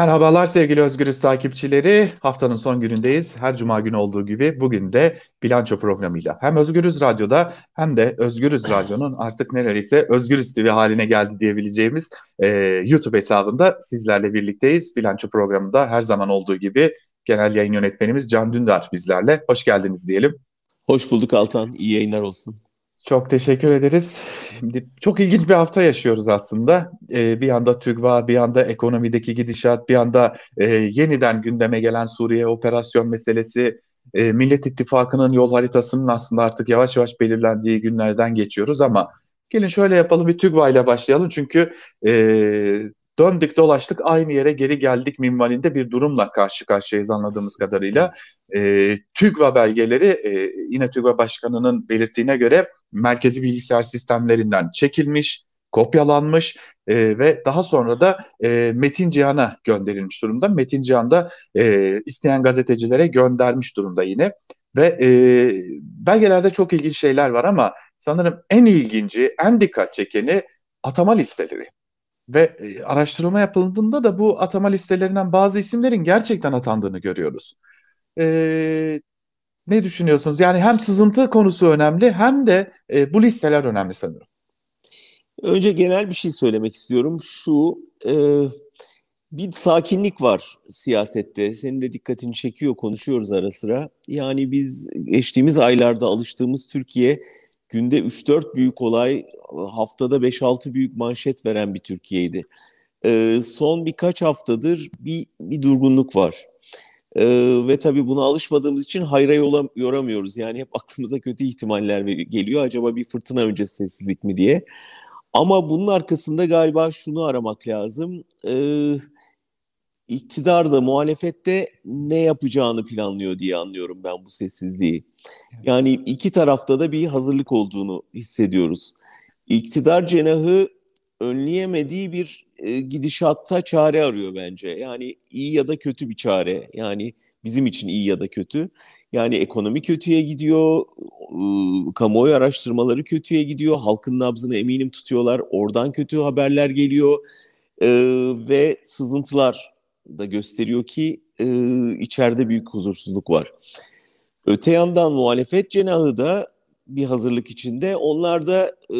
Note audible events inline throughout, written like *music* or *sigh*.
Merhabalar sevgili Özgürüz takipçileri. Haftanın son günündeyiz. Her cuma günü olduğu gibi bugün de bilanço programıyla hem Özgürüz Radyo'da hem de Özgürüz Radyo'nun artık neredeyse Özgürüz TV haline geldi diyebileceğimiz e, YouTube hesabında sizlerle birlikteyiz. Bilanço programında her zaman olduğu gibi genel yayın yönetmenimiz Can Dündar bizlerle. Hoş geldiniz diyelim. Hoş bulduk Altan. İyi yayınlar olsun. Çok teşekkür ederiz. Çok ilginç bir hafta yaşıyoruz aslında. Ee, bir yanda TÜGVA, bir yanda ekonomideki gidişat, bir yanda e, yeniden gündeme gelen Suriye operasyon meselesi, e, Millet İttifakı'nın yol haritasının aslında artık yavaş yavaş belirlendiği günlerden geçiyoruz ama gelin şöyle yapalım bir TÜGVA ile başlayalım çünkü e, döndük dolaştık aynı yere geri geldik minvalinde bir durumla karşı karşıyayız anladığımız kadarıyla. E, TÜGVA belgeleri e, yine TÜGVA Başkanı'nın belirttiğine göre merkezi bilgisayar sistemlerinden çekilmiş, kopyalanmış e, ve daha sonra da e, Metin Cihan'a gönderilmiş durumda. Metin Cihan da e, isteyen gazetecilere göndermiş durumda yine. Ve e, belgelerde çok ilginç şeyler var ama sanırım en ilginci, en dikkat çekeni atama listeleri. Ve e, araştırma yapıldığında da bu atama listelerinden bazı isimlerin gerçekten atandığını görüyoruz. E, ne düşünüyorsunuz? Yani hem sızıntı konusu önemli hem de e, bu listeler önemli sanırım. Önce genel bir şey söylemek istiyorum. Şu e, bir sakinlik var siyasette. Senin de dikkatini çekiyor, konuşuyoruz ara sıra. Yani biz geçtiğimiz aylarda alıştığımız Türkiye günde 3-4 büyük olay, haftada 5-6 büyük manşet veren bir Türkiye'ydi. E, son birkaç haftadır bir, bir durgunluk var. E, ve tabii buna alışmadığımız için hayra yola, yoramıyoruz. Yani hep *laughs* aklımıza kötü ihtimaller geliyor. Acaba bir fırtına öncesi sessizlik mi diye. Ama bunun arkasında galiba şunu aramak lazım. Ee, iktidar da muhalefette ne yapacağını planlıyor diye anlıyorum ben bu sessizliği. Yani iki tarafta da bir hazırlık olduğunu hissediyoruz. İktidar cenahı önleyemediği bir e, gidişatta çare arıyor bence. Yani iyi ya da kötü bir çare. Yani bizim için iyi ya da kötü. Yani ekonomi kötüye gidiyor, ıı, kamuoyu araştırmaları kötüye gidiyor, halkın nabzını eminim tutuyorlar, oradan kötü haberler geliyor e, ve sızıntılar da gösteriyor ki e, içeride büyük huzursuzluk var. Öte yandan muhalefet cenahı da bir hazırlık içinde. Onlar da e,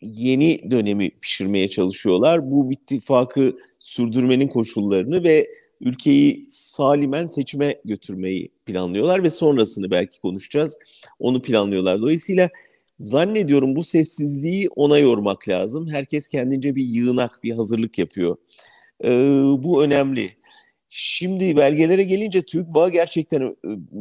yeni dönemi pişirmeye çalışıyorlar. Bu ittifakı sürdürmenin koşullarını ve ülkeyi salimen seçime götürmeyi planlıyorlar ve sonrasını belki konuşacağız. Onu planlıyorlar. Dolayısıyla zannediyorum bu sessizliği ona yormak lazım. Herkes kendince bir yığınak, bir hazırlık yapıyor. Ee, bu önemli. Şimdi belgelere gelince TÜGVA gerçekten e,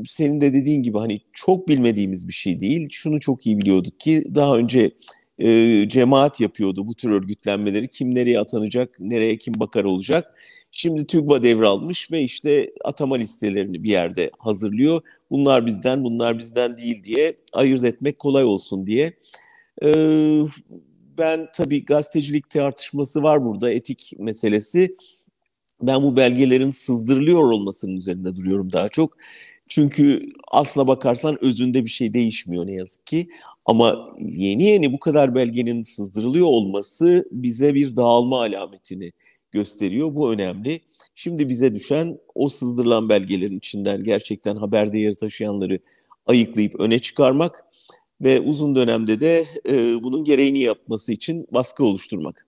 senin de dediğin gibi hani çok bilmediğimiz bir şey değil. Şunu çok iyi biliyorduk ki daha önce e, cemaat yapıyordu bu tür örgütlenmeleri. Kim nereye atanacak, nereye kim bakar olacak. Şimdi TÜGVA devralmış ve işte atama listelerini bir yerde hazırlıyor. Bunlar bizden, bunlar bizden değil diye ayırt etmek kolay olsun diye. Ee, ben tabii gazetecilik tartışması var burada, etik meselesi. Ben bu belgelerin sızdırılıyor olmasının üzerinde duruyorum daha çok. Çünkü aslına bakarsan özünde bir şey değişmiyor ne yazık ki. Ama yeni yeni bu kadar belgenin sızdırılıyor olması bize bir dağılma alametini gösteriyor. Bu önemli. Şimdi bize düşen o sızdırılan belgelerin içinden gerçekten haber değeri taşıyanları ayıklayıp öne çıkarmak ve uzun dönemde de e, bunun gereğini yapması için baskı oluşturmak.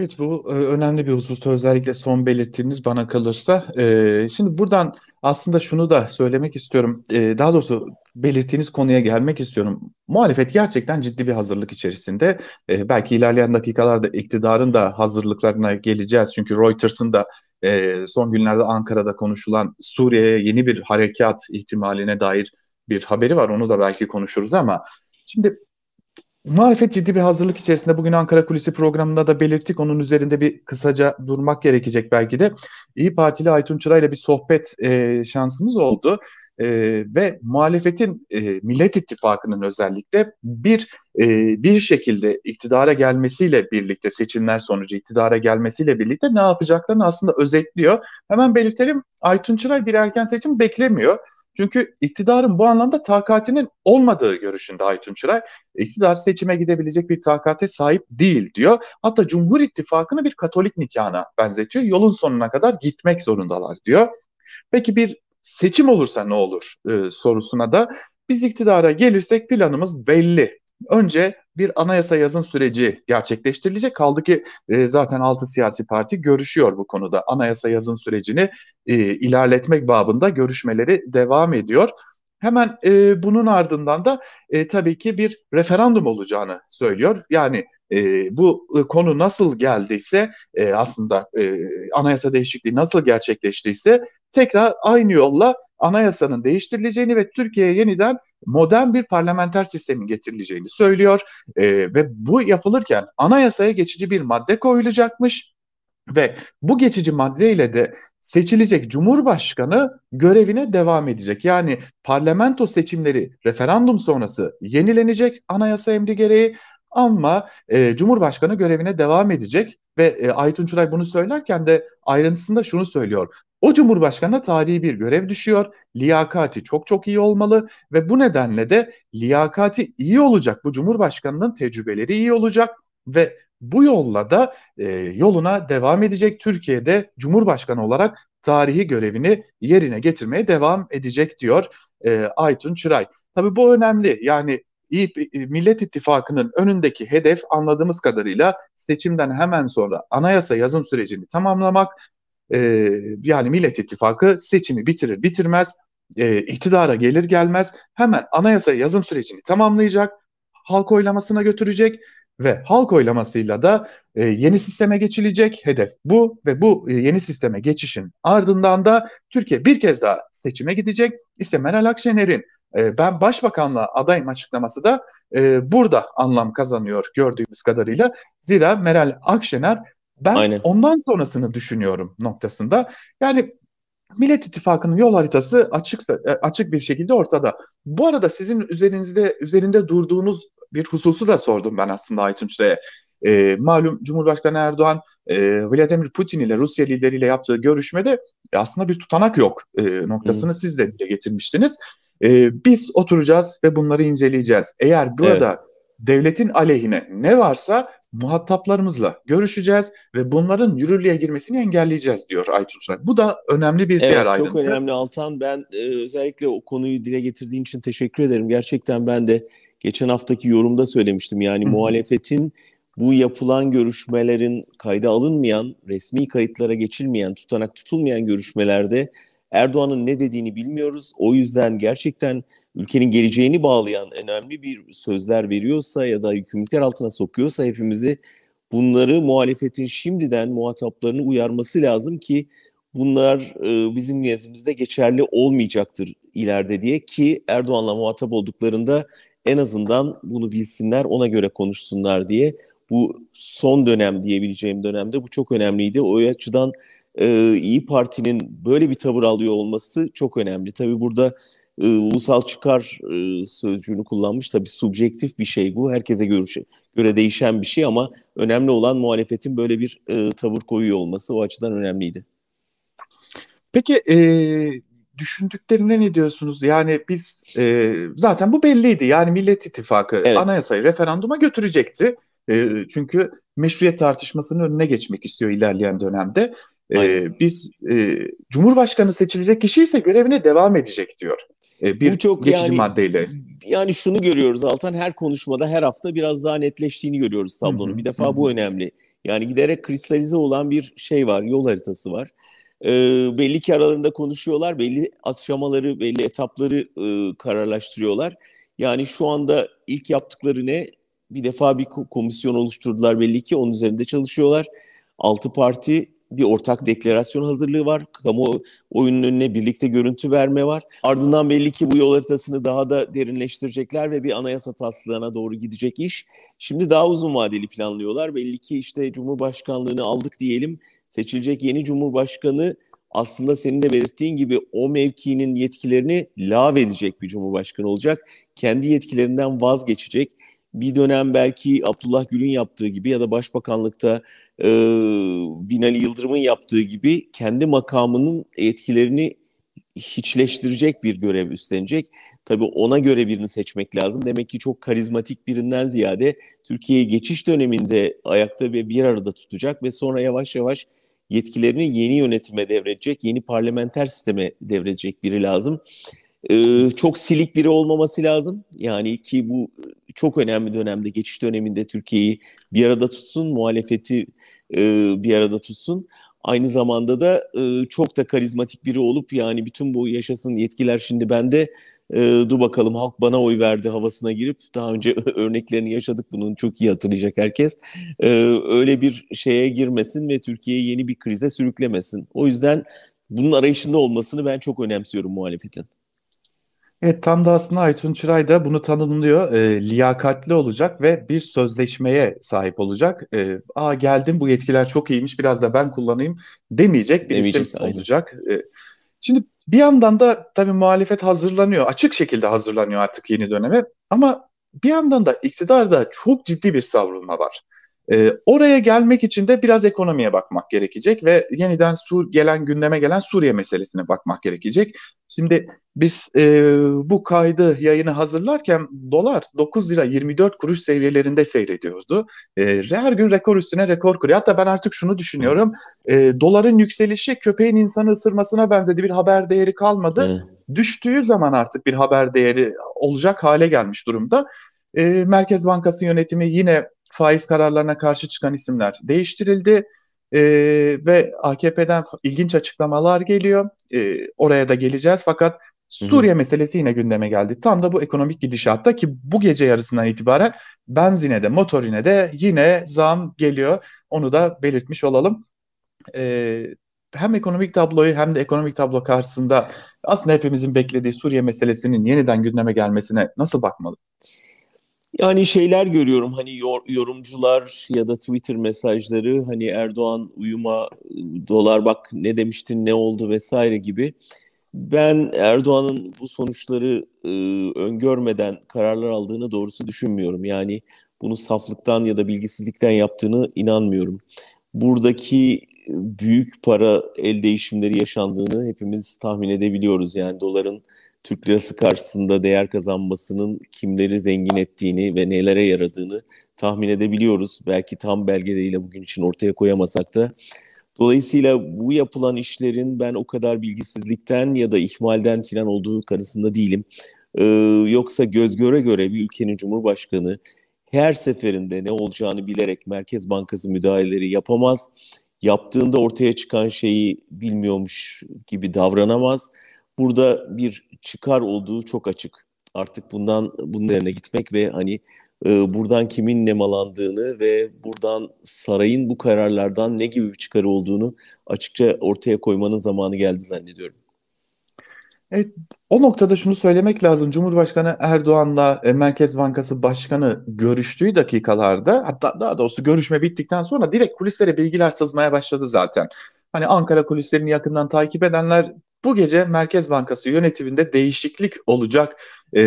Evet bu e, önemli bir husus özellikle son belirttiğiniz bana kalırsa. E, şimdi buradan aslında şunu da söylemek istiyorum. E, daha doğrusu belirttiğiniz konuya gelmek istiyorum. Muhalefet gerçekten ciddi bir hazırlık içerisinde. Belki ilerleyen dakikalarda iktidarın da hazırlıklarına geleceğiz. Çünkü Reuters'ın da son günlerde Ankara'da konuşulan Suriye'ye yeni bir harekat ihtimaline dair bir haberi var. Onu da belki konuşuruz ama şimdi Muhalefet ciddi bir hazırlık içerisinde. Bugün Ankara Kulisi programında da belirttik. Onun üzerinde bir kısaca durmak gerekecek belki de. İyi Partili Aytun Çıra ile bir sohbet e, şansımız oldu. E, ve muhalefetin e, Millet İttifakı'nın özellikle bir e, bir şekilde iktidara gelmesiyle birlikte seçimler sonucu iktidara gelmesiyle birlikte ne yapacaklarını aslında özetliyor. Hemen belirtelim Aytun Çıray bir erken seçim beklemiyor. Çünkü iktidarın bu anlamda takatinin olmadığı görüşünde Aytun Çıray. İktidar seçime gidebilecek bir takate sahip değil diyor. Hatta Cumhur İttifakı'nı bir Katolik nikahına benzetiyor. Yolun sonuna kadar gitmek zorundalar diyor. Peki bir seçim olursa ne olur e, sorusuna da biz iktidara gelirsek planımız belli. Önce bir anayasa yazım süreci gerçekleştirilecek. Kaldı ki e, zaten altı siyasi parti görüşüyor bu konuda. Anayasa yazım sürecini e, ilerletmek babında görüşmeleri devam ediyor. Hemen e, bunun ardından da e, tabii ki bir referandum olacağını söylüyor. Yani e, bu e, konu nasıl geldiyse e, aslında e, anayasa değişikliği nasıl gerçekleştiyse tekrar aynı yolla anayasanın değiştirileceğini ve Türkiye'ye yeniden modern bir parlamenter sistemin getirileceğini söylüyor e, ve bu yapılırken anayasaya geçici bir madde koyulacakmış ve bu geçici maddeyle de seçilecek cumhurbaşkanı görevine devam edecek. Yani parlamento seçimleri referandum sonrası yenilenecek anayasa emri gereği ama e, cumhurbaşkanı görevine devam edecek ve e, Aytun Çıray bunu söylerken de ayrıntısında şunu söylüyor. O cumhurbaşkanına tarihi bir görev düşüyor. Liyakati çok çok iyi olmalı ve bu nedenle de liyakati iyi olacak. Bu cumhurbaşkanının tecrübeleri iyi olacak ve bu yolla da e, yoluna devam edecek. Türkiye'de cumhurbaşkanı olarak tarihi görevini yerine getirmeye devam edecek diyor e, Aytun Çıray. Tabii bu önemli. Yani İyi, Millet İttifakı'nın önündeki hedef anladığımız kadarıyla seçimden hemen sonra anayasa yazım sürecini tamamlamak e, yani Millet İttifakı seçimi bitirir bitirmez e, iktidara gelir gelmez hemen anayasa yazım sürecini tamamlayacak, halk oylamasına götürecek ve halk oylamasıyla da e, yeni sisteme geçilecek hedef bu ve bu e, yeni sisteme geçişin ardından da Türkiye bir kez daha seçime gidecek. İşte Meral Akşener'in e, ben başbakanlığa adayım açıklaması da e, burada anlam kazanıyor gördüğümüz kadarıyla. Zira Meral Akşener ben Aynen. ondan sonrasını düşünüyorum noktasında. Yani Millet İttifakı'nın yol haritası açıksa e, açık bir şekilde ortada. Bu arada sizin üzerinizde üzerinde durduğunuz bir hususu da sordum ben aslında Aytunç Bey'e. E, malum Cumhurbaşkanı Erdoğan e, Vladimir Putin ile Rusya lideriyle yaptığı görüşmede e, aslında bir tutanak yok e, noktasını hmm. siz de dile getirmiştiniz. E, biz oturacağız ve bunları inceleyeceğiz. Eğer burada evet. devletin aleyhine ne varsa muhataplarımızla görüşeceğiz ve bunların yürürlüğe girmesini engelleyeceğiz diyor Aytun Şahin. Bu da önemli bir evet, diğer ayrıntı. Çok önemli Altan. Ben e, özellikle o konuyu dile getirdiğin için teşekkür ederim. Gerçekten ben de geçen haftaki yorumda söylemiştim. Yani Hı. muhalefetin bu yapılan görüşmelerin kayda alınmayan, resmi kayıtlara geçilmeyen, tutanak tutulmayan görüşmelerde Erdoğan'ın ne dediğini bilmiyoruz. O yüzden gerçekten ülkenin geleceğini bağlayan önemli bir sözler veriyorsa ya da yükümlülükler altına sokuyorsa hepimizi bunları muhalefetin şimdiden muhataplarını uyarması lazım ki bunlar e, bizim nezdimizde geçerli olmayacaktır ileride diye ki Erdoğan'la muhatap olduklarında en azından bunu bilsinler ona göre konuşsunlar diye bu son dönem diyebileceğim dönemde bu çok önemliydi. O açıdan e, İyi Parti'nin böyle bir tavır alıyor olması çok önemli. Tabii burada e, ulusal çıkar e, sözcüğünü kullanmış. Tabii subjektif bir şey bu. Herkese görüşe, göre değişen bir şey ama önemli olan muhalefetin böyle bir e, tavır koyuyor olması o açıdan önemliydi. Peki e, düşündüklerine ne diyorsunuz? Yani biz e, zaten bu belliydi. Yani Millet İttifakı evet. anayasayı referanduma götürecekti. E, çünkü meşruiyet tartışmasının önüne geçmek istiyor ilerleyen dönemde. E, biz e, Cumhurbaşkanı seçilecek kişi ise görevine devam edecek diyor. E, bir Bu çok geçici yani, maddeyle. Yani şunu görüyoruz Altan her konuşmada her hafta biraz daha netleştiğini görüyoruz tablonun. Bir defa bu önemli. Yani giderek kristalize olan bir şey var, yol haritası var. E, belli ki aralarında konuşuyorlar, belli aşamaları, belli etapları e, kararlaştırıyorlar. Yani şu anda ilk yaptıkları ne? Bir defa bir komisyon oluşturdular belli ki onun üzerinde çalışıyorlar. Altı parti bir ortak deklarasyon hazırlığı var. Kamu oyunun önüne birlikte görüntü verme var. Ardından belli ki bu yol haritasını daha da derinleştirecekler ve bir anayasa taslağına doğru gidecek iş. Şimdi daha uzun vadeli planlıyorlar. Belli ki işte Cumhurbaşkanlığını aldık diyelim. Seçilecek yeni Cumhurbaşkanı aslında senin de belirttiğin gibi o mevkinin yetkilerini lav edecek bir cumhurbaşkanı olacak. Kendi yetkilerinden vazgeçecek. Bir dönem belki Abdullah Gül'ün yaptığı gibi ya da başbakanlıkta e, Binali Yıldırım'ın yaptığı gibi kendi makamının etkilerini hiçleştirecek bir görev üstlenecek. Tabii ona göre birini seçmek lazım. Demek ki çok karizmatik birinden ziyade Türkiye'yi geçiş döneminde ayakta ve bir arada tutacak ve sonra yavaş yavaş yetkilerini yeni yönetime devredecek, yeni parlamenter sisteme devredecek biri lazım. Ee, çok silik biri olmaması lazım. Yani ki bu çok önemli dönemde, geçiş döneminde Türkiye'yi bir arada tutsun, muhalefeti e, bir arada tutsun. Aynı zamanda da e, çok da karizmatik biri olup yani bütün bu yaşasın yetkiler şimdi bende e, dur bakalım halk bana oy verdi havasına girip daha önce *laughs* örneklerini yaşadık bunun çok iyi hatırlayacak herkes. E, öyle bir şeye girmesin ve Türkiye'yi yeni bir krize sürüklemesin. O yüzden bunun arayışında olmasını ben çok önemsiyorum muhalefetin. Evet tam da aslında Aytun Çıray da bunu tanımlıyor. E, liyakatli olacak ve bir sözleşmeye sahip olacak. E, Aa geldim bu yetkiler çok iyiymiş biraz da ben kullanayım demeyecek bir demeyecek, isim aynen. olacak. E, şimdi bir yandan da tabii muhalefet hazırlanıyor. Açık şekilde hazırlanıyor artık yeni döneme. Ama bir yandan da iktidarda çok ciddi bir savrulma var. E, oraya gelmek için de biraz ekonomiye bakmak gerekecek ve yeniden Sur gelen gündeme gelen Suriye meselesine bakmak gerekecek. Şimdi biz e, bu kaydı yayını hazırlarken dolar 9 lira 24 kuruş seviyelerinde seyrediyordu. E, her gün rekor üstüne rekor kuruyor. Hatta ben artık şunu düşünüyorum. E, doların yükselişi köpeğin insanı ısırmasına benzedi. Bir haber değeri kalmadı. Evet. Düştüğü zaman artık bir haber değeri olacak hale gelmiş durumda. E, Merkez Bankası yönetimi yine faiz kararlarına karşı çıkan isimler değiştirildi. E, ve AKP'den ilginç açıklamalar geliyor. E, oraya da geleceğiz. Fakat Suriye Hı-hı. meselesi yine gündeme geldi. Tam da bu ekonomik gidişatta ki bu gece yarısından itibaren benzine de motorine de yine zam geliyor. Onu da belirtmiş olalım. E, hem ekonomik tabloyu hem de ekonomik tablo karşısında aslında hepimizin beklediği Suriye meselesinin yeniden gündeme gelmesine nasıl bakmalı? Yani şeyler görüyorum hani yor, yorumcular ya da Twitter mesajları hani Erdoğan uyuma dolar bak ne demiştin ne oldu vesaire gibi. Ben Erdoğan'ın bu sonuçları e, öngörmeden kararlar aldığını doğrusu düşünmüyorum. Yani bunu saflıktan ya da bilgisizlikten yaptığını inanmıyorum. Buradaki büyük para el değişimleri yaşandığını hepimiz tahmin edebiliyoruz. Yani doların Türk lirası karşısında değer kazanmasının kimleri zengin ettiğini ve nelere yaradığını tahmin edebiliyoruz. Belki tam belgeleriyle bugün için ortaya koyamasak da. Dolayısıyla bu yapılan işlerin ben o kadar bilgisizlikten ya da ihmalden falan olduğu kanısında değilim. Ee, yoksa göz göre göre bir ülkenin cumhurbaşkanı her seferinde ne olacağını bilerek Merkez Bankası müdahaleleri yapamaz. Yaptığında ortaya çıkan şeyi bilmiyormuş gibi davranamaz. Burada bir çıkar olduğu çok açık. Artık bundan bunun yerine gitmek ve hani e, buradan kimin nemalandığını ve buradan sarayın bu kararlardan ne gibi bir çıkarı olduğunu açıkça ortaya koymanın zamanı geldi zannediyorum. Evet, o noktada şunu söylemek lazım. Cumhurbaşkanı Erdoğan'la e, Merkez Bankası Başkanı görüştüğü dakikalarda hatta daha doğrusu görüşme bittikten sonra direkt kulislere bilgiler sızmaya başladı zaten. Hani Ankara kulislerini yakından takip edenler bu gece Merkez Bankası yönetiminde değişiklik olacak e,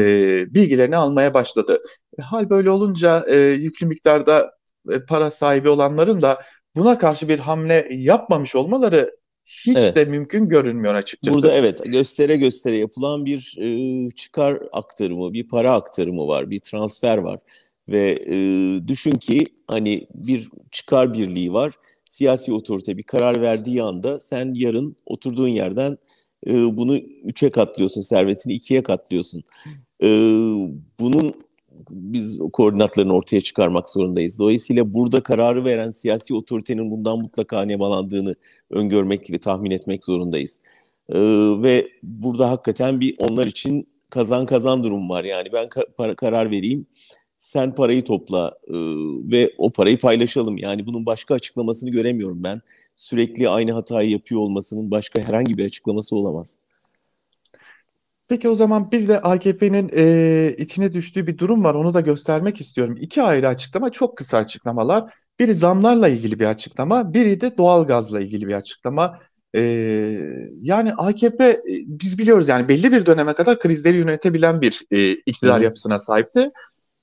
bilgilerini almaya başladı. E, hal böyle olunca e, yüklü miktarda e, para sahibi olanların da buna karşı bir hamle yapmamış olmaları hiç evet. de mümkün görünmüyor açıkçası. Burada evet göstere göstere yapılan bir e, çıkar aktarımı, bir para aktarımı var, bir transfer var ve e, düşün ki hani bir çıkar birliği var. Siyasi otorite bir karar verdiği anda sen yarın oturduğun yerden e, bunu üçe katlıyorsun, servetini ikiye katlıyorsun. E, bunun biz koordinatlarını ortaya çıkarmak zorundayız. Dolayısıyla burada kararı veren siyasi otoritenin bundan mutlaka nemalandığını öngörmek ve tahmin etmek zorundayız. Ee, ve burada hakikaten bir onlar için kazan kazan durum var. Yani ben ka- karar vereyim, sen parayı topla e, ve o parayı paylaşalım. Yani bunun başka açıklamasını göremiyorum ben. Sürekli aynı hatayı yapıyor olmasının başka herhangi bir açıklaması olamaz. Peki o zaman bir de AKP'nin e, içine düştüğü bir durum var. Onu da göstermek istiyorum. İki ayrı açıklama, çok kısa açıklamalar. Biri zamlarla ilgili bir açıklama, biri de doğalgazla ilgili bir açıklama. E, yani AKP biz biliyoruz yani belli bir döneme kadar krizleri yönetebilen bir e, iktidar Hı. yapısına sahipti.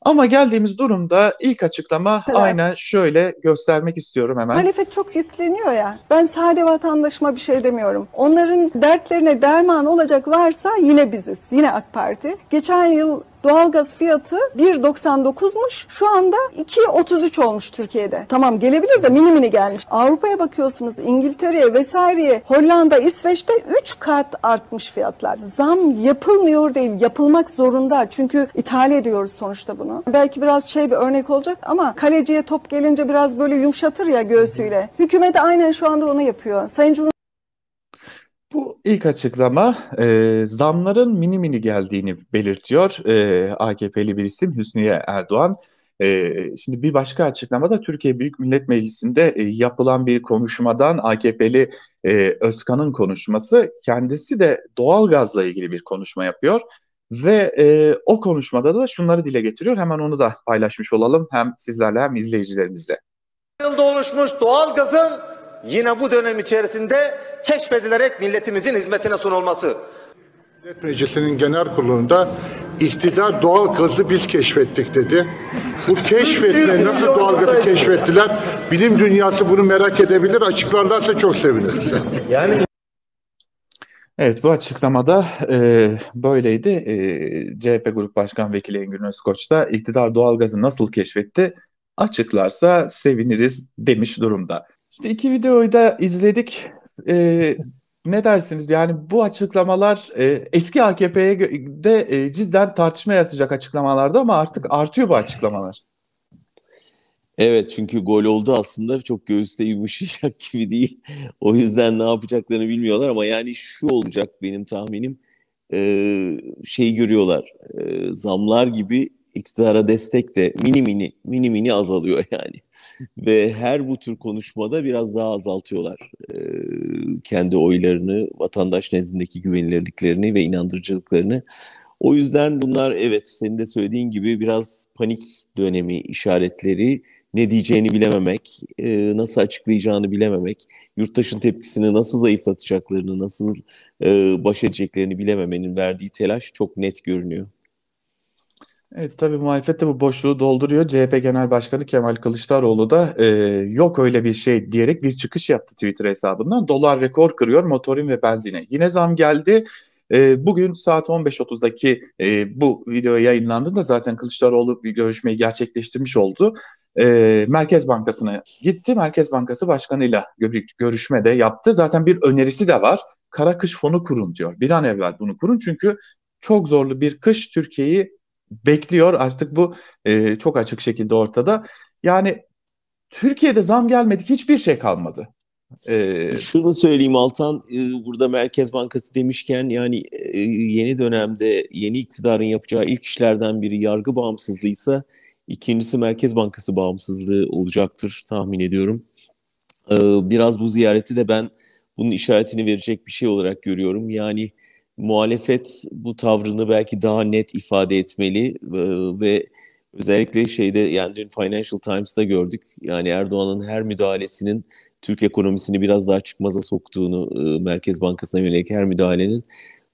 Ama geldiğimiz durumda ilk açıklama evet. aynen şöyle göstermek istiyorum hemen. Muhalefet çok yükleniyor ya. Ben sade vatandaşıma bir şey demiyorum. Onların dertlerine derman olacak varsa yine biziz. Yine AK Parti. Geçen yıl Doğalgaz fiyatı 1.99'muş. Şu anda 2.33 olmuş Türkiye'de. Tamam gelebilir de mini mini gelmiş. Avrupa'ya bakıyorsunuz İngiltere'ye vesaireye Hollanda, İsveç'te 3 kat artmış fiyatlar. Zam yapılmıyor değil, yapılmak zorunda. Çünkü ithal ediyoruz sonuçta bunu. Belki biraz şey bir örnek olacak ama kaleciye top gelince biraz böyle yumuşatır ya göğsüyle. Hükümet aynen şu anda onu yapıyor. Sayın Cumhurbaşkanı bu ilk açıklama e, zamların mini mini geldiğini belirtiyor e, AKP'li bir isim Hüsniye Erdoğan. E, şimdi bir başka açıklamada Türkiye Büyük Millet Meclisi'nde e, yapılan bir konuşmadan AKP'li e, Özkan'ın konuşması kendisi de doğalgazla ilgili bir konuşma yapıyor. Ve e, o konuşmada da şunları dile getiriyor. Hemen onu da paylaşmış olalım hem sizlerle hem izleyicilerimizle. Yılda oluşmuş doğalgazın yine bu dönem içerisinde keşfedilerek milletimizin hizmetine sunulması. Millet Meclisi'nin genel kurulunda iktidar doğal gazı biz keşfettik dedi. Bu keşfetme nasıl doğal gazı keşfettiler? Bilim dünyası bunu merak edebilir. Açıklarlarsa çok seviniriz. Yani Evet bu açıklamada e, böyleydi. E, CHP Grup Başkan Vekili Engin Özkoç da iktidar doğalgazı nasıl keşfetti açıklarsa seviniriz demiş durumda. Şimdi iki videoyu da izledik e, ne dersiniz? Yani bu açıklamalar e, eski AKP'ye de e, cidden tartışma yaratacak açıklamalardı ama artık artıyor bu açıklamalar. Evet çünkü gol oldu aslında çok göğüste yumuşayacak gibi değil. O yüzden ne yapacaklarını bilmiyorlar ama yani şu olacak benim tahminim e, şey görüyorlar e, zamlar gibi iktidara destek de mini mini mini mini azalıyor *laughs* yani. Ve her bu tür konuşmada biraz daha azaltıyorlar e, kendi oylarını, vatandaş nezdindeki güvenilirliklerini ve inandırıcılıklarını. O yüzden bunlar evet senin de söylediğin gibi biraz panik dönemi işaretleri, ne diyeceğini bilememek, e, nasıl açıklayacağını bilememek, yurttaşın tepkisini nasıl zayıflatacaklarını, nasıl e, baş edeceklerini bilememenin verdiği telaş çok net görünüyor. Evet tabii muhalefet de bu boşluğu dolduruyor. CHP Genel Başkanı Kemal Kılıçdaroğlu da e, yok öyle bir şey diyerek bir çıkış yaptı Twitter hesabından. Dolar rekor kırıyor motorin ve benzine. Yine zam geldi. E, bugün saat 15.30'daki e, bu video yayınlandığında zaten Kılıçdaroğlu bir görüşmeyi gerçekleştirmiş oldu. E, Merkez Bankası'na gitti. Merkez Bankası Başkanı'yla görüşme de yaptı. Zaten bir önerisi de var. Kara kış fonu kurun diyor. Bir an evvel bunu kurun çünkü çok zorlu bir kış Türkiye'yi bekliyor. Artık bu e, çok açık şekilde ortada. Yani Türkiye'de zam gelmedi, hiçbir şey kalmadı. Ee, Şunu söyleyeyim Altan, e, burada Merkez Bankası demişken yani e, yeni dönemde yeni iktidarın yapacağı ilk işlerden biri yargı bağımsızlığıysa ikincisi Merkez Bankası bağımsızlığı olacaktır tahmin ediyorum. Biraz bu ziyareti de ben bunun işaretini verecek bir şey olarak görüyorum. Yani muhalefet bu tavrını belki daha net ifade etmeli e, ve özellikle şeyde yani dün Financial Times'ta gördük. Yani Erdoğan'ın her müdahalesinin Türk ekonomisini biraz daha çıkmaza soktuğunu e, Merkez Bankası'na yönelik her müdahalenin.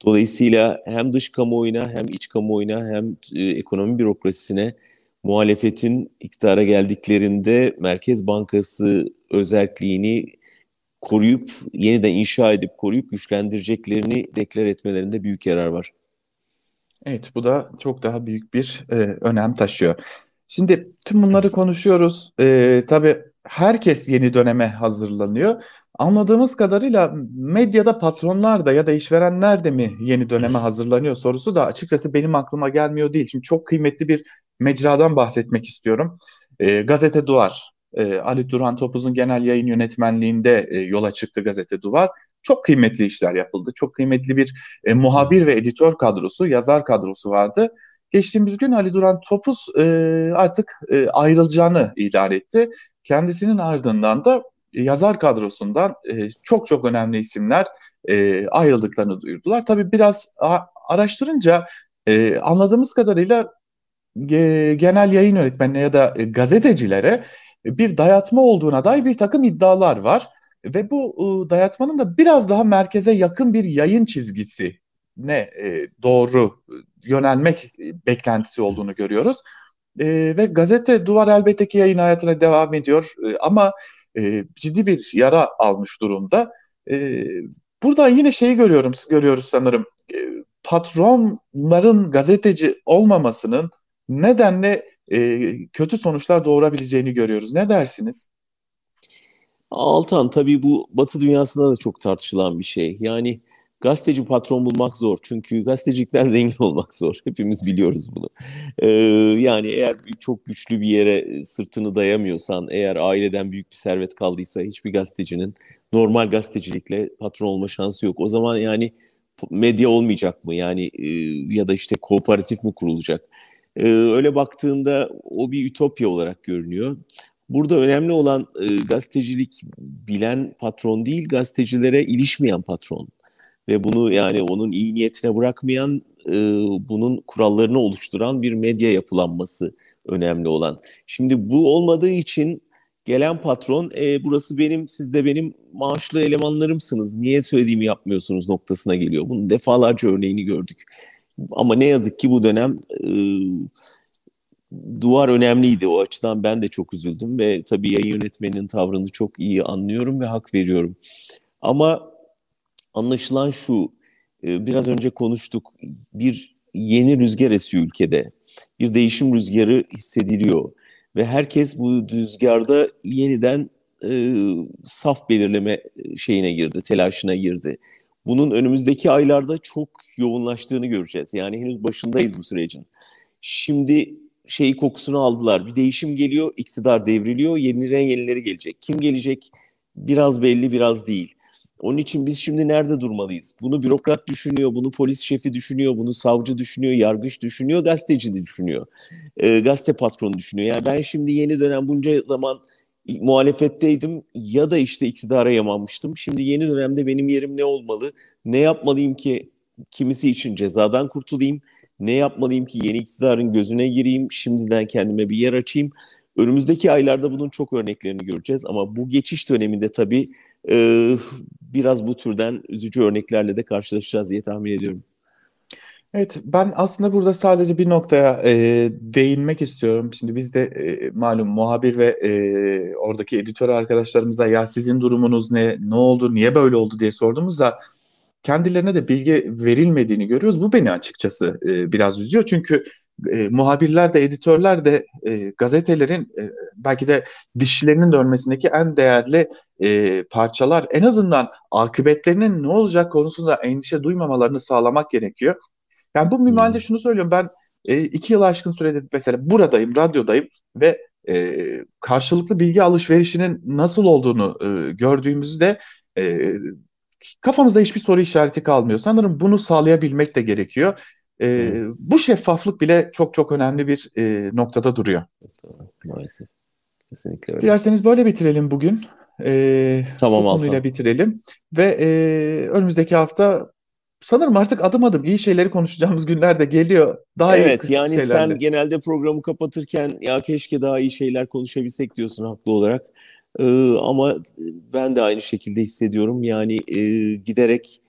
Dolayısıyla hem dış kamuoyuna hem iç kamuoyuna hem e, ekonomi bürokrasisine muhalefetin iktidara geldiklerinde Merkez Bankası özelliğini koruyup yeniden inşa edip koruyup güçlendireceklerini deklar etmelerinde büyük yarar var. Evet bu da çok daha büyük bir e, önem taşıyor. Şimdi tüm bunları konuşuyoruz. E, tabii herkes yeni döneme hazırlanıyor. Anladığımız kadarıyla medyada patronlar da ya da işverenler de mi yeni döneme hazırlanıyor sorusu da açıkçası benim aklıma gelmiyor değil. Şimdi çok kıymetli bir mecradan bahsetmek istiyorum. E, Gazete Duvar e, Ali Duran Topuz'un genel yayın yönetmenliğinde e, yola çıktı gazete Duvar. Çok kıymetli işler yapıldı. Çok kıymetli bir e, muhabir ve editör kadrosu, yazar kadrosu vardı. Geçtiğimiz gün Ali Duran Topuz e, artık e, ayrılacağını ilan etti. Kendisinin ardından da yazar kadrosundan e, çok çok önemli isimler e, ayrıldıklarını duyurdular. Tabii biraz a, araştırınca e, anladığımız kadarıyla e, genel yayın yönetmenine ya da e, gazetecilere bir dayatma olduğuna dair bir takım iddialar var. Ve bu ıı, dayatmanın da biraz daha merkeze yakın bir yayın çizgisi ne e, doğru yönelmek beklentisi olduğunu görüyoruz. E, ve gazete Duvar elbette ki yayın hayatına devam ediyor e, ama e, ciddi bir yara almış durumda. E, burada yine şeyi görüyorum, görüyoruz sanırım. E, patronların gazeteci olmamasının nedenle e, kötü sonuçlar doğurabileceğini görüyoruz. Ne dersiniz? Altan tabii bu Batı dünyasında da çok tartışılan bir şey. Yani gazeteci patron bulmak zor. Çünkü gazetecilikten *laughs* zengin olmak zor. Hepimiz biliyoruz bunu. Ee, yani eğer çok güçlü bir yere sırtını dayamıyorsan, eğer aileden büyük bir servet kaldıysa hiçbir gazetecinin normal gazetecilikle patron olma şansı yok. O zaman yani medya olmayacak mı? Yani e, ya da işte kooperatif mi kurulacak? Ee, öyle baktığında o bir ütopya olarak görünüyor. Burada önemli olan e, gazetecilik bilen patron değil, gazetecilere ilişmeyen patron. Ve bunu yani onun iyi niyetine bırakmayan, e, bunun kurallarını oluşturan bir medya yapılanması önemli olan. Şimdi bu olmadığı için gelen patron, e, burası benim, siz de benim maaşlı elemanlarımsınız, niye söylediğimi yapmıyorsunuz noktasına geliyor. Bunun defalarca örneğini gördük. Ama ne yazık ki bu dönem... E, duvar önemliydi. O açıdan ben de çok üzüldüm ve tabii yayın yönetmeninin tavrını çok iyi anlıyorum ve hak veriyorum. Ama anlaşılan şu, e, biraz önce konuştuk, bir yeni rüzgar esiyor ülkede. Bir değişim rüzgarı hissediliyor ve herkes bu rüzgarda yeniden e, saf belirleme şeyine girdi, telaşına girdi. Bunun önümüzdeki aylarda çok yoğunlaştığını göreceğiz. Yani henüz başındayız bu sürecin. Şimdi şeyi kokusunu aldılar. Bir değişim geliyor, iktidar devriliyor, yeniden yenileri gelecek. Kim gelecek? Biraz belli, biraz değil. Onun için biz şimdi nerede durmalıyız? Bunu bürokrat düşünüyor, bunu polis şefi düşünüyor, bunu savcı düşünüyor, yargıç düşünüyor, gazeteci de düşünüyor. E, gazete patronu düşünüyor. Yani ben şimdi yeni dönem bunca zaman muhalefetteydim ya da işte iktidara yamanmıştım. Şimdi yeni dönemde benim yerim ne olmalı? Ne yapmalıyım ki kimisi için cezadan kurtulayım? Ne yapmalıyım ki yeni iktidarın gözüne gireyim, şimdiden kendime bir yer açayım. Önümüzdeki aylarda bunun çok örneklerini göreceğiz ama bu geçiş döneminde tabii e, biraz bu türden üzücü örneklerle de karşılaşacağız diye tahmin ediyorum. Evet, ben aslında burada sadece bir noktaya e, değinmek istiyorum. Şimdi biz de e, malum muhabir ve e, oradaki editör arkadaşlarımıza ya sizin durumunuz ne, ne oldu, niye böyle oldu diye sorduğumuzda kendilerine de bilgi verilmediğini görüyoruz. Bu beni açıkçası e, biraz üzüyor. Çünkü e, muhabirler de editörler de e, gazetelerin e, belki de dişlerinin dönmesindeki en değerli e, parçalar. En azından akıbetlerinin ne olacak konusunda endişe duymamalarını sağlamak gerekiyor. Yani bu minvalde hmm. şunu söylüyorum ben e, iki yıl aşkın süredir mesela buradayım, radyodayım ve e, karşılıklı bilgi alışverişinin nasıl olduğunu e, gördüğümüzde e, kafamızda hiçbir soru işareti kalmıyor. Sanırım bunu sağlayabilmek de gerekiyor. E. Bu şeffaflık bile çok çok önemli bir e, noktada duruyor. Maalesef. Kesinlikle öyle. Dilerseniz böyle bitirelim bugün. E, tamam bu konuyla bitirelim. Ve e, önümüzdeki hafta sanırım artık adım adım iyi şeyleri konuşacağımız günler de geliyor. Daha evet yani şeylerle. sen genelde programı kapatırken ya keşke daha iyi şeyler konuşabilsek diyorsun haklı olarak. Ee, ama ben de aynı şekilde hissediyorum. Yani e, giderek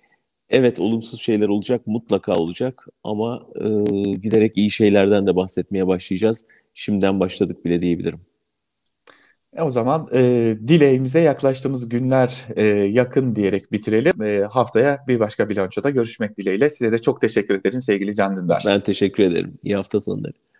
evet olumsuz şeyler olacak, mutlaka olacak ama e, giderek iyi şeylerden de bahsetmeye başlayacağız. Şimdiden başladık bile diyebilirim. E o zaman e, dileğimize yaklaştığımız günler e, yakın diyerek bitirelim. E, haftaya bir başka bilançoda görüşmek dileğiyle. Size de çok teşekkür ederim sevgili Can Dündar. Ben teşekkür ederim. İyi hafta sonları.